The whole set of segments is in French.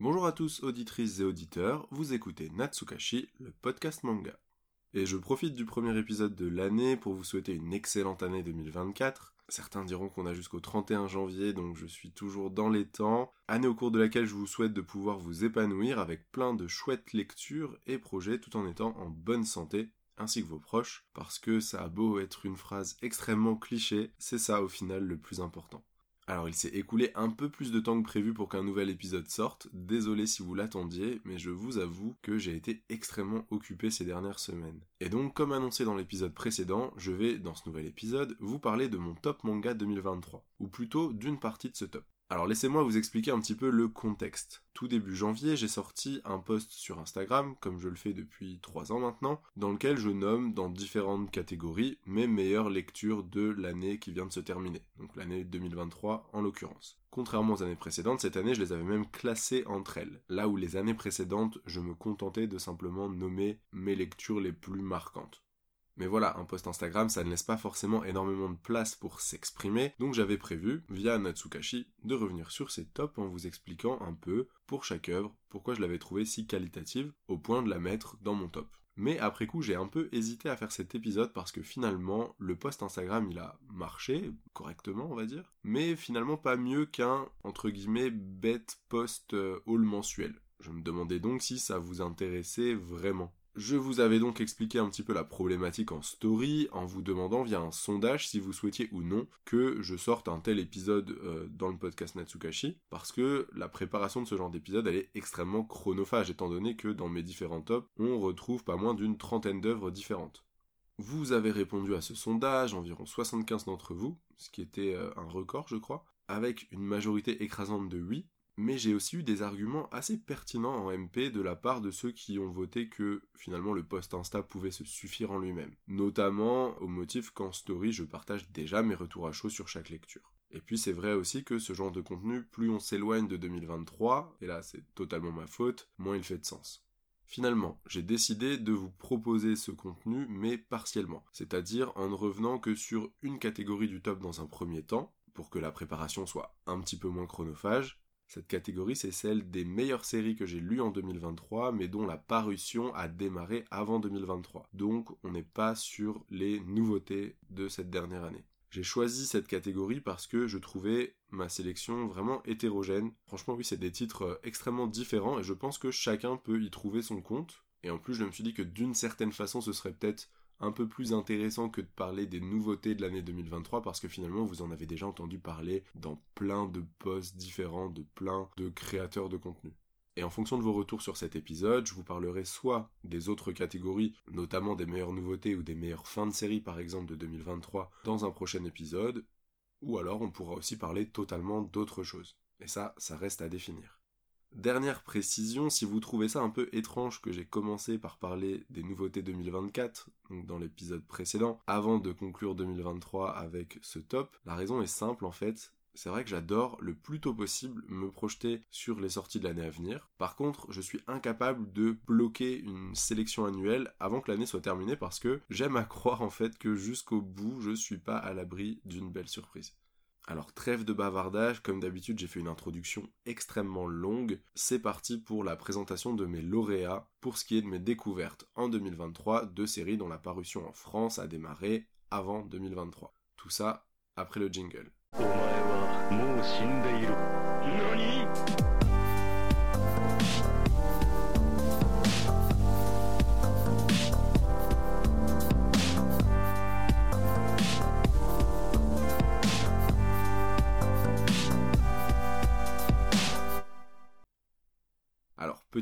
Bonjour à tous auditrices et auditeurs, vous écoutez Natsukashi, le podcast manga. Et je profite du premier épisode de l'année pour vous souhaiter une excellente année 2024. Certains diront qu'on a jusqu'au 31 janvier, donc je suis toujours dans les temps. Année au cours de laquelle je vous souhaite de pouvoir vous épanouir avec plein de chouettes lectures et projets tout en étant en bonne santé, ainsi que vos proches, parce que ça a beau être une phrase extrêmement cliché, c'est ça au final le plus important. Alors il s'est écoulé un peu plus de temps que prévu pour qu'un nouvel épisode sorte, désolé si vous l'attendiez, mais je vous avoue que j'ai été extrêmement occupé ces dernières semaines. Et donc comme annoncé dans l'épisode précédent, je vais dans ce nouvel épisode vous parler de mon top manga 2023, ou plutôt d'une partie de ce top. Alors laissez-moi vous expliquer un petit peu le contexte. Tout début janvier, j'ai sorti un post sur Instagram, comme je le fais depuis 3 ans maintenant, dans lequel je nomme dans différentes catégories mes meilleures lectures de l'année qui vient de se terminer, donc l'année 2023 en l'occurrence. Contrairement aux années précédentes, cette année je les avais même classées entre elles, là où les années précédentes je me contentais de simplement nommer mes lectures les plus marquantes. Mais voilà, un post Instagram, ça ne laisse pas forcément énormément de place pour s'exprimer, donc j'avais prévu, via Natsukashi, de revenir sur ces tops en vous expliquant un peu, pour chaque œuvre, pourquoi je l'avais trouvée si qualitative, au point de la mettre dans mon top. Mais après coup, j'ai un peu hésité à faire cet épisode parce que finalement, le post Instagram, il a marché, correctement, on va dire, mais finalement pas mieux qu'un, entre guillemets, bête post euh, haul mensuel. Je me demandais donc si ça vous intéressait vraiment. Je vous avais donc expliqué un petit peu la problématique en story en vous demandant via un sondage si vous souhaitiez ou non que je sorte un tel épisode euh, dans le podcast Natsukashi parce que la préparation de ce genre d'épisode elle est extrêmement chronophage étant donné que dans mes différents tops on retrouve pas moins d'une trentaine d'œuvres différentes. Vous avez répondu à ce sondage, environ 75 d'entre vous, ce qui était euh, un record je crois, avec une majorité écrasante de oui, mais j'ai aussi eu des arguments assez pertinents en MP de la part de ceux qui ont voté que finalement le post Insta pouvait se suffire en lui-même. Notamment au motif qu'en story je partage déjà mes retours à chaud sur chaque lecture. Et puis c'est vrai aussi que ce genre de contenu, plus on s'éloigne de 2023, et là c'est totalement ma faute, moins il fait de sens. Finalement, j'ai décidé de vous proposer ce contenu, mais partiellement, c'est-à-dire en ne revenant que sur une catégorie du top dans un premier temps, pour que la préparation soit un petit peu moins chronophage, cette catégorie, c'est celle des meilleures séries que j'ai lues en 2023, mais dont la parution a démarré avant 2023. Donc, on n'est pas sur les nouveautés de cette dernière année. J'ai choisi cette catégorie parce que je trouvais ma sélection vraiment hétérogène. Franchement, oui, c'est des titres euh, extrêmement différents et je pense que chacun peut y trouver son compte. Et en plus, je me suis dit que d'une certaine façon, ce serait peut-être un peu plus intéressant que de parler des nouveautés de l'année 2023 parce que finalement vous en avez déjà entendu parler dans plein de posts différents de plein de créateurs de contenu. Et en fonction de vos retours sur cet épisode, je vous parlerai soit des autres catégories, notamment des meilleures nouveautés ou des meilleures fins de série par exemple de 2023 dans un prochain épisode, ou alors on pourra aussi parler totalement d'autres choses. Et ça, ça reste à définir. Dernière précision, si vous trouvez ça un peu étrange que j'ai commencé par parler des nouveautés 2024, donc dans l'épisode précédent, avant de conclure 2023 avec ce top, la raison est simple en fait, c'est vrai que j'adore le plus tôt possible me projeter sur les sorties de l'année à venir. Par contre, je suis incapable de bloquer une sélection annuelle avant que l'année soit terminée parce que j'aime à croire en fait que jusqu'au bout, je suis pas à l'abri d'une belle surprise. Alors trêve de bavardage, comme d'habitude j'ai fait une introduction extrêmement longue, c'est parti pour la présentation de mes lauréats pour ce qui est de mes découvertes en 2023 de séries dont la parution en France a démarré avant 2023. Tout ça après le jingle.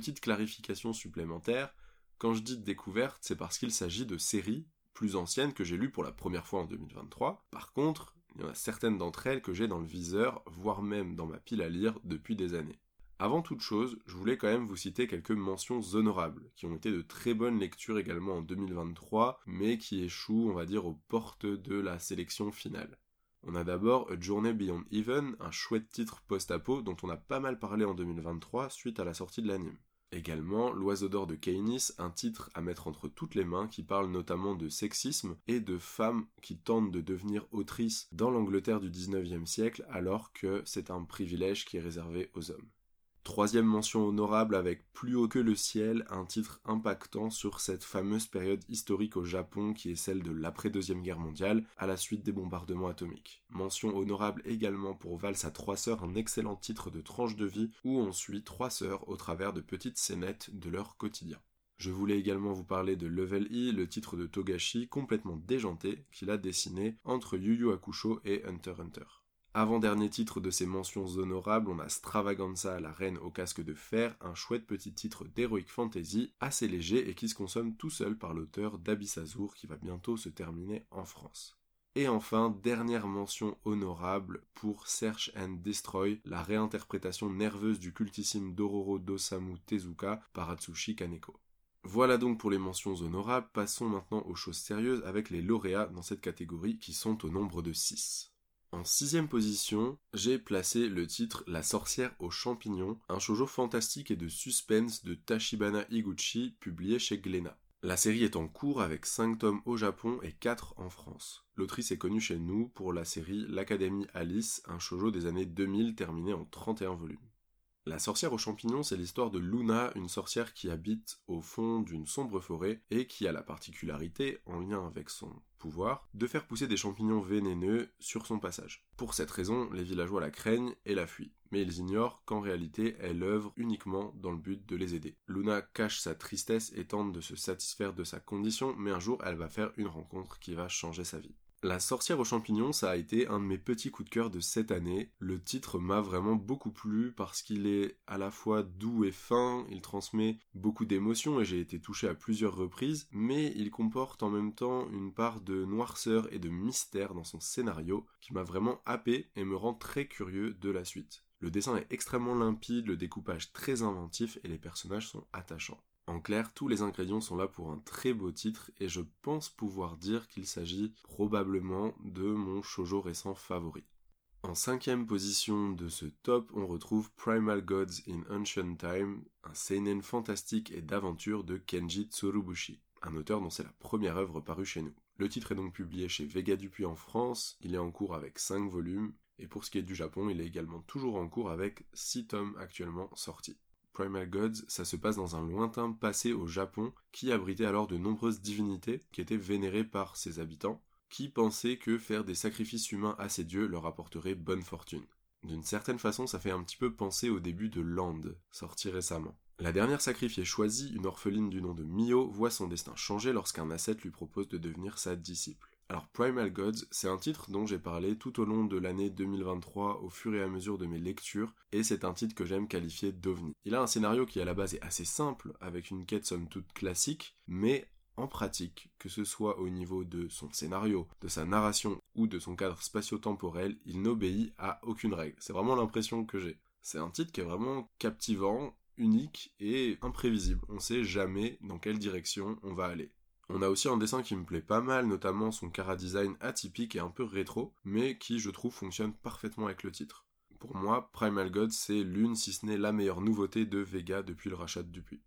Petite clarification supplémentaire, quand je dis découverte, c'est parce qu'il s'agit de séries plus anciennes que j'ai lues pour la première fois en 2023. Par contre, il y en a certaines d'entre elles que j'ai dans le viseur, voire même dans ma pile à lire depuis des années. Avant toute chose, je voulais quand même vous citer quelques mentions honorables, qui ont été de très bonnes lectures également en 2023, mais qui échouent, on va dire, aux portes de la sélection finale. On a d'abord A Journey Beyond Even, un chouette titre post-apo dont on a pas mal parlé en 2023 suite à la sortie de l'anime. Également, L'Oiseau d'or de Keynis, un titre à mettre entre toutes les mains qui parle notamment de sexisme et de femmes qui tentent de devenir autrices dans l'Angleterre du 19e siècle alors que c'est un privilège qui est réservé aux hommes. Troisième mention honorable avec Plus haut que le ciel, un titre impactant sur cette fameuse période historique au Japon qui est celle de l'après-deuxième guerre mondiale, à la suite des bombardements atomiques. Mention honorable également pour Valse à trois sœurs, un excellent titre de tranche de vie où on suit trois sœurs au travers de petites scénettes de leur quotidien. Je voulais également vous parler de Level E, le titre de Togashi complètement déjanté qu'il a dessiné entre Yu Yu Hakusho et Hunter Hunter. Avant-dernier titre de ces mentions honorables, on a Stravaganza, la reine au casque de fer, un chouette petit titre d'heroic fantasy, assez léger et qui se consomme tout seul par l'auteur d'Abyss qui va bientôt se terminer en France. Et enfin, dernière mention honorable pour Search and Destroy, la réinterprétation nerveuse du cultissime Dororo d'Osamu Tezuka par Atsushi Kaneko. Voilà donc pour les mentions honorables, passons maintenant aux choses sérieuses avec les lauréats dans cette catégorie qui sont au nombre de 6. En sixième position, j'ai placé le titre La sorcière aux champignons, un shoujo fantastique et de suspense de Tachibana Higuchi, publié chez Glénat. La série est en cours avec 5 tomes au Japon et 4 en France. L'autrice est connue chez nous pour la série L'Académie Alice, un shoujo des années 2000 terminé en 31 volumes. La sorcière aux champignons, c'est l'histoire de Luna, une sorcière qui habite au fond d'une sombre forêt et qui a la particularité, en lien avec son de faire pousser des champignons vénéneux sur son passage. Pour cette raison, les villageois la craignent et la fuient, mais ils ignorent qu'en réalité, elle œuvre uniquement dans le but de les aider. Luna cache sa tristesse et tente de se satisfaire de sa condition, mais un jour, elle va faire une rencontre qui va changer sa vie. La sorcière aux champignons, ça a été un de mes petits coups de cœur de cette année. Le titre m'a vraiment beaucoup plu parce qu'il est à la fois doux et fin, il transmet beaucoup d'émotions et j'ai été touché à plusieurs reprises, mais il comporte en même temps une part de noirceur et de mystère dans son scénario qui m'a vraiment happé et me rend très curieux de la suite. Le dessin est extrêmement limpide, le découpage très inventif et les personnages sont attachants. En clair, tous les ingrédients sont là pour un très beau titre et je pense pouvoir dire qu'il s'agit probablement de mon shoujo récent favori. En cinquième position de ce top, on retrouve Primal Gods in Ancient Time, un seinen fantastique et d'aventure de Kenji Tsurubushi, un auteur dont c'est la première œuvre parue chez nous. Le titre est donc publié chez Vega Dupuis en France, il est en cours avec 5 volumes, et pour ce qui est du Japon, il est également toujours en cours avec 6 tomes actuellement sortis. Primal Gods, ça se passe dans un lointain passé au Japon qui abritait alors de nombreuses divinités qui étaient vénérées par ses habitants, qui pensaient que faire des sacrifices humains à ces dieux leur apporterait bonne fortune. D'une certaine façon, ça fait un petit peu penser au début de Land, sorti récemment. La dernière sacrifiée choisie, une orpheline du nom de Mio, voit son destin changer lorsqu'un ascète lui propose de devenir sa disciple. Alors Primal Gods, c'est un titre dont j'ai parlé tout au long de l'année 2023 au fur et à mesure de mes lectures, et c'est un titre que j'aime qualifier d'ovni. Il a un scénario qui à la base est assez simple, avec une quête somme toute classique, mais en pratique, que ce soit au niveau de son scénario, de sa narration ou de son cadre spatio-temporel, il n'obéit à aucune règle. C'est vraiment l'impression que j'ai. C'est un titre qui est vraiment captivant, unique et imprévisible. On sait jamais dans quelle direction on va aller. On a aussi un dessin qui me plaît pas mal, notamment son cara design atypique et un peu rétro, mais qui je trouve fonctionne parfaitement avec le titre. Pour moi, Primal God c'est l'une si ce n'est la meilleure nouveauté de Vega depuis le rachat de Dupuis.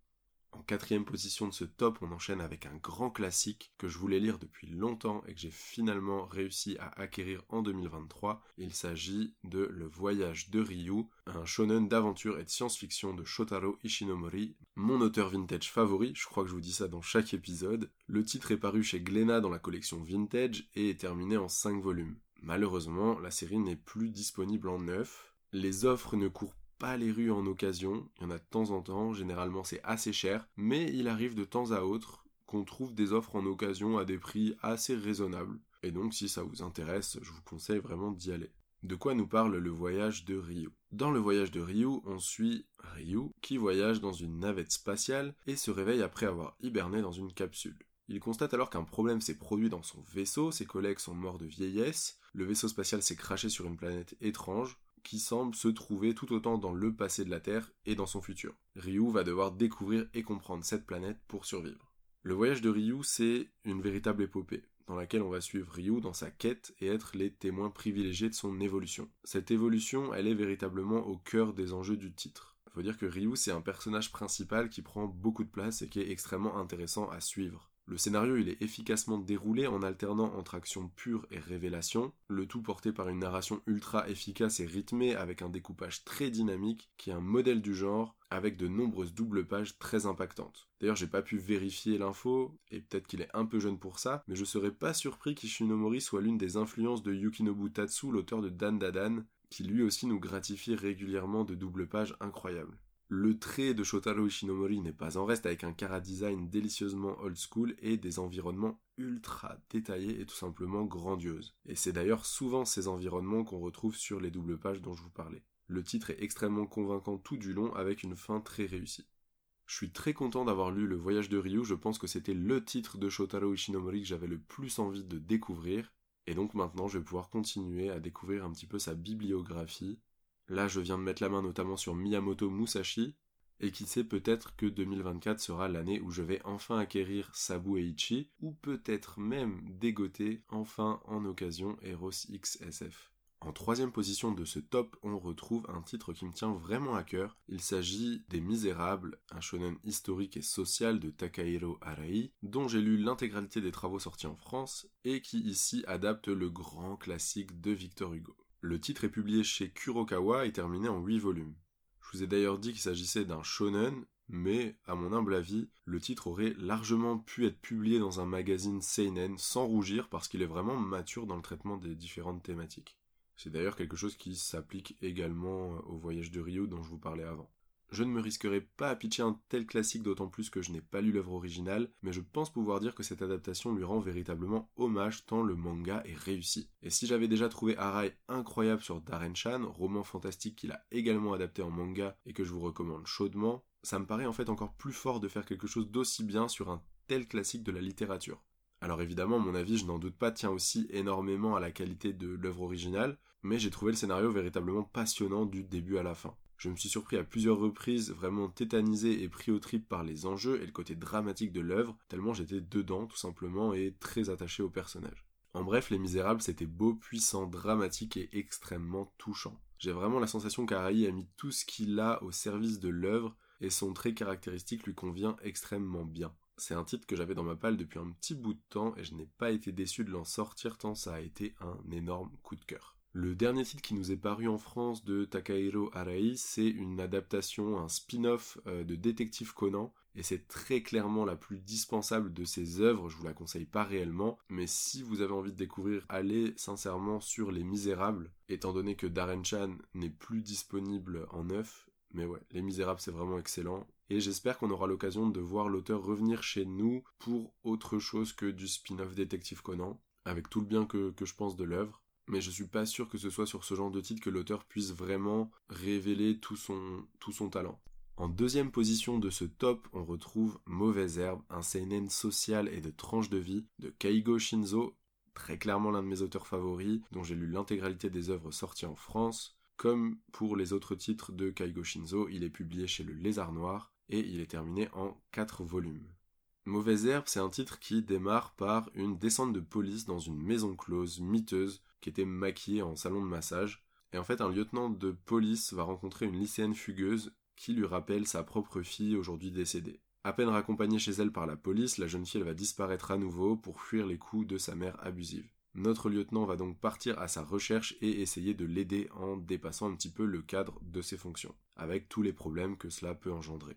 En quatrième position de ce top, on enchaîne avec un grand classique que je voulais lire depuis longtemps et que j'ai finalement réussi à acquérir en 2023. Il s'agit de Le Voyage de Ryu, un shonen d'aventure et de science-fiction de Shotaro Ishinomori, mon auteur vintage favori, je crois que je vous dis ça dans chaque épisode. Le titre est paru chez Glénat dans la collection Vintage et est terminé en 5 volumes. Malheureusement, la série n'est plus disponible en neuf. Les offres ne courent pas les rues en occasion, il y en a de temps en temps, généralement c'est assez cher, mais il arrive de temps à autre qu'on trouve des offres en occasion à des prix assez raisonnables. Et donc si ça vous intéresse, je vous conseille vraiment d'y aller. De quoi nous parle le voyage de Ryu Dans le voyage de Ryu, on suit Ryu qui voyage dans une navette spatiale et se réveille après avoir hiberné dans une capsule. Il constate alors qu'un problème s'est produit dans son vaisseau, ses collègues sont morts de vieillesse, le vaisseau spatial s'est craché sur une planète étrange, qui semble se trouver tout autant dans le passé de la Terre et dans son futur. Ryu va devoir découvrir et comprendre cette planète pour survivre. Le voyage de Ryu, c'est une véritable épopée, dans laquelle on va suivre Ryu dans sa quête et être les témoins privilégiés de son évolution. Cette évolution, elle est véritablement au cœur des enjeux du titre. Il faut dire que Ryu, c'est un personnage principal qui prend beaucoup de place et qui est extrêmement intéressant à suivre. Le scénario il est efficacement déroulé en alternant entre action pure et révélation, le tout porté par une narration ultra efficace et rythmée avec un découpage très dynamique qui est un modèle du genre avec de nombreuses doubles pages très impactantes. D'ailleurs j'ai pas pu vérifier l'info, et peut-être qu'il est un peu jeune pour ça, mais je serais pas surpris qu'Ishinomori soit l'une des influences de Yukinobu Tatsu, l'auteur de Dan Dadan, qui lui aussi nous gratifie régulièrement de doubles pages incroyables. Le trait de Shotaro Ishinomori n'est pas en reste avec un cara design délicieusement old school et des environnements ultra détaillés et tout simplement grandioses. Et c'est d'ailleurs souvent ces environnements qu'on retrouve sur les doubles pages dont je vous parlais. Le titre est extrêmement convaincant tout du long avec une fin très réussie. Je suis très content d'avoir lu Le Voyage de Ryu, je pense que c'était le titre de Shotaro Ishinomori que j'avais le plus envie de découvrir, et donc maintenant je vais pouvoir continuer à découvrir un petit peu sa bibliographie, Là, je viens de mettre la main notamment sur Miyamoto Musashi, et qui sait peut-être que 2024 sera l'année où je vais enfin acquérir Sabu Eiichi, ou peut-être même dégoter enfin en occasion Eros XSF. En troisième position de ce top, on retrouve un titre qui me tient vraiment à cœur. Il s'agit des Misérables, un shonen historique et social de Takahiro Arai, dont j'ai lu l'intégralité des travaux sortis en France, et qui ici adapte le grand classique de Victor Hugo. Le titre est publié chez Kurokawa et terminé en 8 volumes. Je vous ai d'ailleurs dit qu'il s'agissait d'un shonen, mais, à mon humble avis, le titre aurait largement pu être publié dans un magazine seinen sans rougir parce qu'il est vraiment mature dans le traitement des différentes thématiques. C'est d'ailleurs quelque chose qui s'applique également au voyage de Rio dont je vous parlais avant. Je ne me risquerai pas à pitcher un tel classique d'autant plus que je n'ai pas lu l'œuvre originale, mais je pense pouvoir dire que cette adaptation lui rend véritablement hommage tant le manga est réussi. Et si j'avais déjà trouvé Arai incroyable sur Darren-chan, roman fantastique qu'il a également adapté en manga et que je vous recommande chaudement, ça me paraît en fait encore plus fort de faire quelque chose d'aussi bien sur un tel classique de la littérature. Alors évidemment, mon avis, je n'en doute pas, tient aussi énormément à la qualité de l'œuvre originale, mais j'ai trouvé le scénario véritablement passionnant du début à la fin. Je me suis surpris à plusieurs reprises, vraiment tétanisé et pris au trip par les enjeux et le côté dramatique de l'œuvre, tellement j'étais dedans tout simplement et très attaché au personnage. En bref, Les Misérables, c'était beau, puissant, dramatique et extrêmement touchant. J'ai vraiment la sensation qu'Arai a mis tout ce qu'il a au service de l'œuvre et son trait caractéristique lui convient extrêmement bien. C'est un titre que j'avais dans ma palle depuis un petit bout de temps et je n'ai pas été déçu de l'en sortir tant ça a été un énorme coup de cœur. Le dernier titre qui nous est paru en France de Takahiro Arai, c'est une adaptation, un spin-off euh, de Détective Conan, et c'est très clairement la plus dispensable de ses œuvres, je vous la conseille pas réellement, mais si vous avez envie de découvrir, allez sincèrement sur Les Misérables, étant donné que Darren Chan n'est plus disponible en neuf, mais ouais, Les Misérables c'est vraiment excellent, et j'espère qu'on aura l'occasion de voir l'auteur revenir chez nous pour autre chose que du spin-off Détective Conan, avec tout le bien que je pense de l'œuvre mais je suis pas sûr que ce soit sur ce genre de titre que l'auteur puisse vraiment révéler tout son, talent. En deuxième position de ce top, on retrouve Mauvaise Herbe, un seinen social et de tranche de vie de Keigo Shinzo, très clairement l'un de mes auteurs favoris, dont j'ai lu l'intégralité des œuvres sorties en France. Comme pour les autres titres de Keigo Shinzo, il est publié chez le Lézard Noir et il est terminé en 4 volumes. Mauvaise Herbe, c'est un titre qui démarre par une descente de police dans une maison close, miteuse, était maquillée en salon de massage. Et en fait, un lieutenant de police va rencontrer une lycéenne fugueuse qui lui rappelle sa propre fille aujourd'hui décédée. À peine raccompagnée chez elle par la police, la jeune fille va disparaître à nouveau pour fuir les coups de sa mère abusive. Notre lieutenant va donc partir à sa recherche et essayer de l'aider en dépassant un petit peu le cadre de ses fonctions, avec tous les problèmes que cela peut engendrer.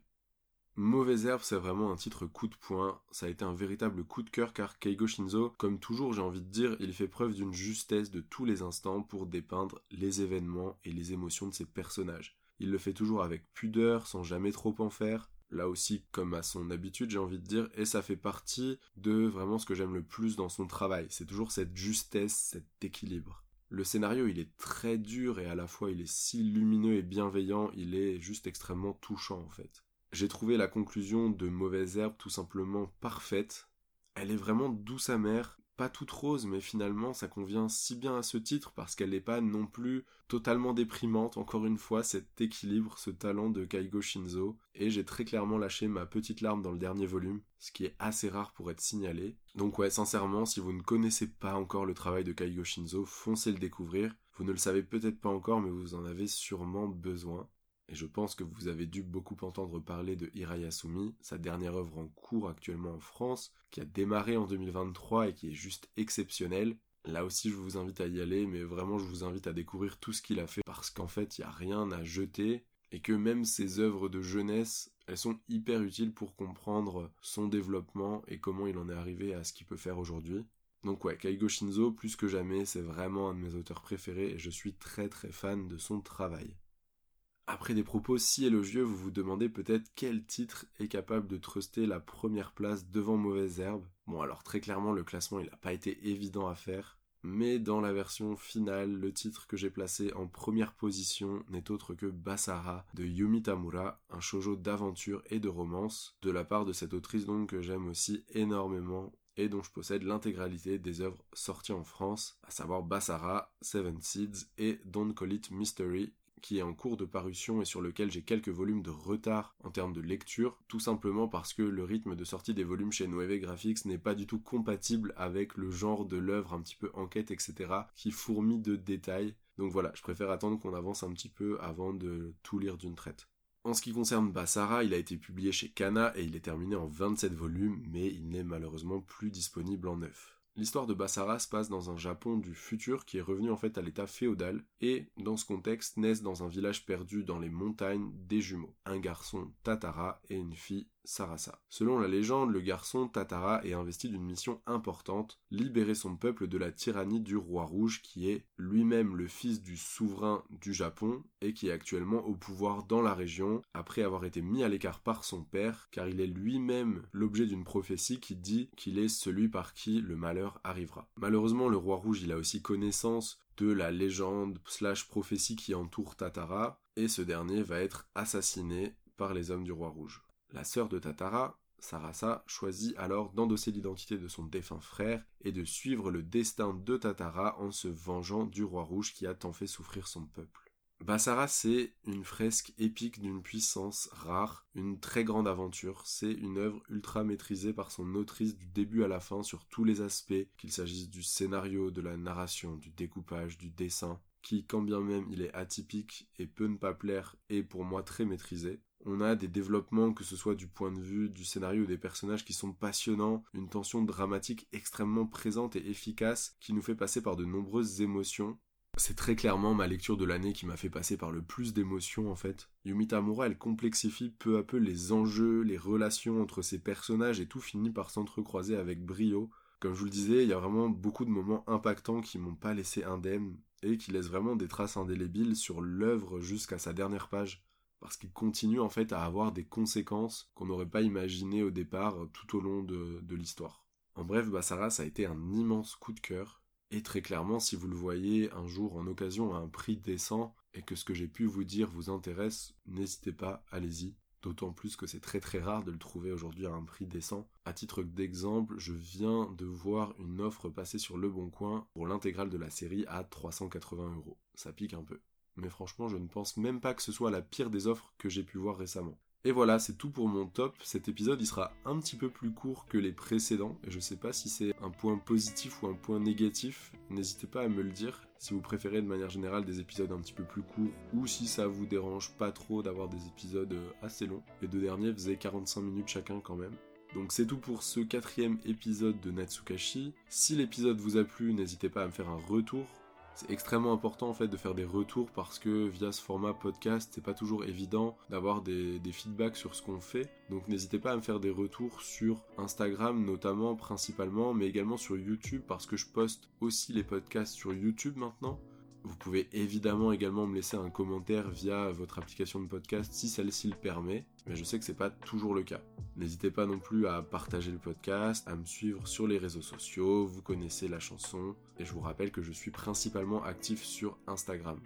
Mauvaise herbe, c'est vraiment un titre coup de poing. Ça a été un véritable coup de cœur car Keigo Shinzo, comme toujours, j'ai envie de dire, il fait preuve d'une justesse de tous les instants pour dépeindre les événements et les émotions de ses personnages. Il le fait toujours avec pudeur, sans jamais trop en faire. Là aussi, comme à son habitude, j'ai envie de dire, et ça fait partie de vraiment ce que j'aime le plus dans son travail. C'est toujours cette justesse, cet équilibre. Le scénario, il est très dur et à la fois il est si lumineux et bienveillant, il est juste extrêmement touchant en fait. J'ai trouvé la conclusion de Mauvaise Herbe tout simplement parfaite. Elle est vraiment douce amère, pas toute rose, mais finalement ça convient si bien à ce titre parce qu'elle n'est pas non plus totalement déprimante. Encore une fois, cet équilibre, ce talent de Kaigo Shinzo. Et j'ai très clairement lâché ma petite larme dans le dernier volume, ce qui est assez rare pour être signalé. Donc ouais, sincèrement, si vous ne connaissez pas encore le travail de Kaigo Shinzo, foncez le découvrir. Vous ne le savez peut-être pas encore, mais vous en avez sûrement besoin. Et je pense que vous avez dû beaucoup entendre parler de Hirayasumi, sa dernière œuvre en cours actuellement en France, qui a démarré en 2023 et qui est juste exceptionnelle. Là aussi, je vous invite à y aller, mais vraiment, je vous invite à découvrir tout ce qu'il a fait parce qu'en fait, il n'y a rien à jeter et que même ses œuvres de jeunesse, elles sont hyper utiles pour comprendre son développement et comment il en est arrivé à ce qu'il peut faire aujourd'hui. Donc ouais, Kaigo Shinzo, plus que jamais, c'est vraiment un de mes auteurs préférés et je suis très très fan de son travail. Après des propos si élogieux, vous vous demandez peut-être quel titre est capable de truster la première place devant Mauvaise Herbe. Bon alors très clairement le classement il n'a pas été évident à faire, mais dans la version finale, le titre que j'ai placé en première position n'est autre que Basara de Yumi Tamura, un shoujo d'aventure et de romance, de la part de cette autrice donc que j'aime aussi énormément et dont je possède l'intégralité des œuvres sorties en France, à savoir Basara, Seven Seeds et Don't Call It Mystery, qui est en cours de parution et sur lequel j'ai quelques volumes de retard en termes de lecture, tout simplement parce que le rythme de sortie des volumes chez Noeve Graphics n'est pas du tout compatible avec le genre de l'œuvre un petit peu enquête, etc., qui fourmille de détails. Donc voilà, je préfère attendre qu'on avance un petit peu avant de tout lire d'une traite. En ce qui concerne Basara, il a été publié chez Kana et il est terminé en 27 volumes, mais il n'est malheureusement plus disponible en neuf. L'histoire de Basara se passe dans un Japon du futur qui est revenu en fait à l'état féodal et dans ce contexte naissent dans un village perdu dans les montagnes des jumeaux, un garçon Tatara et une fille Selon la légende, le garçon Tatara est investi d'une mission importante, libérer son peuple de la tyrannie du roi rouge qui est lui-même le fils du souverain du Japon et qui est actuellement au pouvoir dans la région après avoir été mis à l'écart par son père car il est lui-même l'objet d'une prophétie qui dit qu'il est celui par qui le malheur arrivera. Malheureusement, le roi rouge il a aussi connaissance de la légende slash prophétie qui entoure Tatara et ce dernier va être assassiné par les hommes du roi rouge. La sœur de Tatara, Sarasa, choisit alors d'endosser l'identité de son défunt frère et de suivre le destin de Tatara en se vengeant du roi rouge qui a tant fait souffrir son peuple. Basara, c'est une fresque épique d'une puissance rare, une très grande aventure. C'est une œuvre ultra maîtrisée par son autrice du début à la fin sur tous les aspects, qu'il s'agisse du scénario, de la narration, du découpage, du dessin, qui, quand bien même il est atypique et peut ne pas plaire, est pour moi très maîtrisé on a des développements, que ce soit du point de vue du scénario ou des personnages qui sont passionnants, une tension dramatique extrêmement présente et efficace qui nous fait passer par de nombreuses émotions. C'est très clairement ma lecture de l'année qui m'a fait passer par le plus d'émotions en fait. Yumi Tamura, elle complexifie peu à peu les enjeux, les relations entre ces personnages et tout finit par s'entrecroiser avec brio. Comme je vous le disais, il y a vraiment beaucoup de moments impactants qui m'ont pas laissé indemne et qui laissent vraiment des traces indélébiles sur l'œuvre jusqu'à sa dernière page parce qu'il continue en fait à avoir des conséquences qu'on n'aurait pas imaginées au départ euh, tout au long de, l'histoire. En bref, Bassara, ça a été un immense coup de cœur, et très clairement, si vous le voyez un jour en occasion à un prix décent, et que ce que j'ai pu vous dire vous intéresse, n'hésitez pas, allez-y. D'autant plus que c'est très très rare de le trouver aujourd'hui à un prix décent. À titre d'exemple, je viens de voir une offre passer sur Le Bon Coin pour l'intégrale de la série à 380 euros. Ça pique un peu mais franchement je ne pense même pas que ce soit la pire des offres que j'ai pu voir récemment. Et voilà, c'est tout pour mon top. Cet épisode, il sera un petit peu plus court que les précédents, et je sais pas si c'est un point positif ou un point négatif. N'hésitez pas à me le dire si vous préférez de manière générale des épisodes un petit peu plus courts, ou si ça vous dérange pas trop d'avoir des épisodes euh, assez longs. Les deux derniers faisaient 45 minutes chacun quand même. Donc c'est tout pour ce quatrième épisode de Natsukashi. Si l'épisode vous a plu, n'hésitez pas à me faire un retour c'est extrêmement important en fait de faire des retours parce que via ce format podcast, c'est pas toujours évident d'avoir des, feedbacks sur ce qu'on fait. Donc n'hésitez pas à me faire des retours sur Instagram notamment principalement, mais également sur YouTube parce que je poste aussi les podcasts sur YouTube maintenant. Vous pouvez évidemment également me laisser un commentaire via votre application de podcast si celle-ci le permet, mais je sais que c'est pas toujours le cas. N'hésitez pas non plus à partager le podcast, à me suivre sur les réseaux sociaux, vous connaissez la chanson, et je vous rappelle que je suis principalement actif sur Instagram.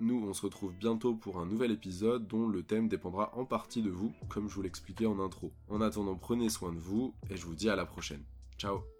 Nous, on se retrouve bientôt pour un nouvel épisode dont le thème dépendra en partie de vous, comme je vous l'expliquais en intro. En attendant, prenez soin de vous, et je vous dis à la prochaine. Ciao